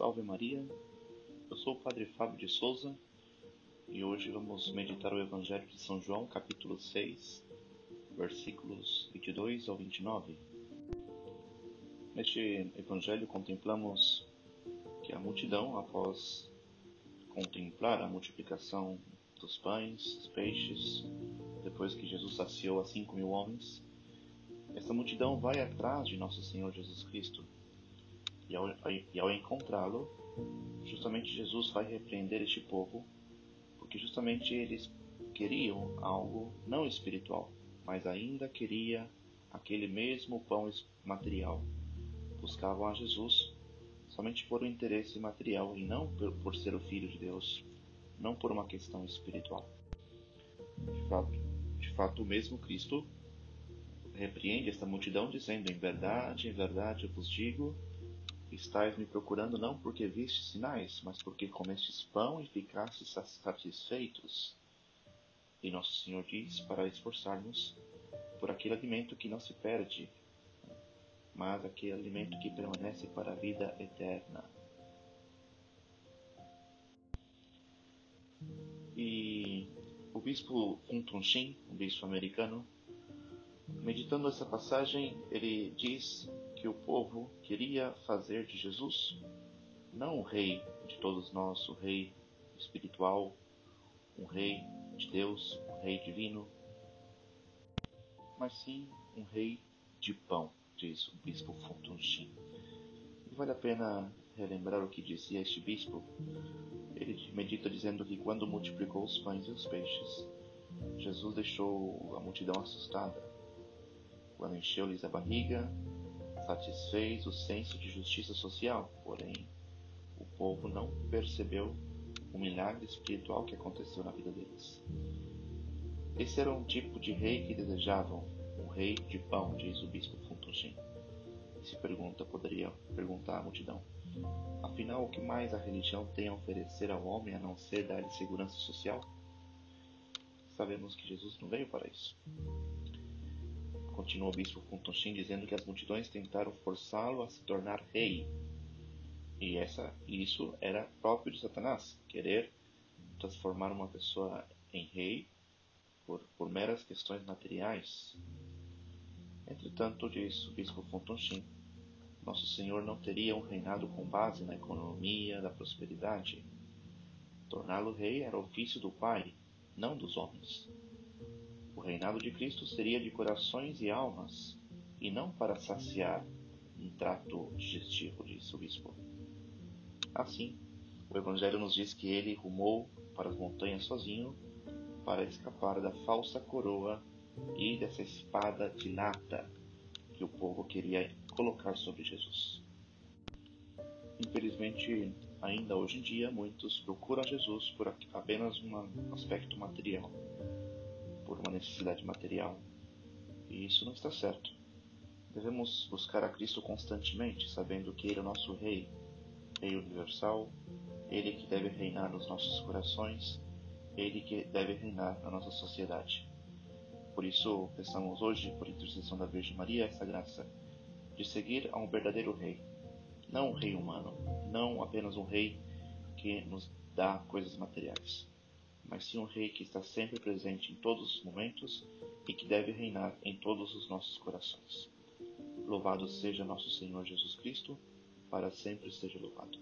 Salve Maria, eu sou o Padre Fábio de Souza e hoje vamos meditar o Evangelho de São João, capítulo 6, versículos 22 ao 29. Neste Evangelho contemplamos que a multidão, após contemplar a multiplicação dos pães, dos peixes, depois que Jesus saciou a cinco mil homens, essa multidão vai atrás de nosso Senhor Jesus Cristo e ao, e ao encontrá-lo, justamente Jesus vai repreender este povo, porque justamente eles queriam algo não espiritual, mas ainda queria aquele mesmo pão material. Buscavam a Jesus somente por um interesse material e não por, por ser o Filho de Deus, não por uma questão espiritual. De fato, de fato, o mesmo Cristo repreende esta multidão, dizendo: Em verdade, em verdade eu vos digo Estais me procurando não porque vistes sinais, mas porque comestes pão e ficastes satisfeitos. E nosso Senhor diz para esforçarmos por aquele alimento que não se perde, mas aquele alimento que permanece para a vida eterna. E o bispo Funton Shin, um bispo americano, meditando essa passagem, ele diz que o povo queria fazer de Jesus não o rei de todos nós, o rei espiritual, um rei de Deus, um rei divino, mas sim um rei de pão, diz o bispo Fontunchin. E vale a pena relembrar o que dizia este bispo. Ele medita dizendo que quando multiplicou os pães e os peixes, Jesus deixou a multidão assustada. Quando encheu-lhes a barriga, satisfez o senso de justiça social, porém, o povo não percebeu o milagre espiritual que aconteceu na vida deles. Esse era um tipo de rei que desejavam, um rei de pão, diz o bispo Funtushin. E se pergunta, poderia perguntar à multidão. Afinal, o que mais a religião tem a oferecer ao homem a não ser dar-lhe segurança social? Sabemos que Jesus não veio para isso. Continua o bispo Funtoshin dizendo que as multidões tentaram forçá-lo a se tornar rei. E essa, isso era próprio de Satanás, querer transformar uma pessoa em rei por, por meras questões materiais. Entretanto, diz o bispo Funtoshin, nosso Senhor não teria um reinado com base na economia da prosperidade. Torná-lo rei era ofício do Pai, não dos homens. O reinado de Cristo seria de corações e almas, e não para saciar um trato digestivo, disse o bispo. Assim, o Evangelho nos diz que ele rumou para as montanhas sozinho para escapar da falsa coroa e dessa espada de nata que o povo queria colocar sobre Jesus. Infelizmente, ainda hoje em dia, muitos procuram Jesus por apenas um aspecto material por uma necessidade material. E isso não está certo. Devemos buscar a Cristo constantemente, sabendo que Ele é o nosso Rei, Rei universal, Ele que deve reinar nos nossos corações, Ele que deve reinar na nossa sociedade. Por isso, peçamos hoje, por intercessão da Virgem Maria, essa graça de seguir a um verdadeiro Rei, não um Rei humano, não apenas um Rei que nos dá coisas materiais mas sim um rei que está sempre presente em todos os momentos e que deve reinar em todos os nossos corações. Louvado seja nosso Senhor Jesus Cristo, para sempre seja louvado.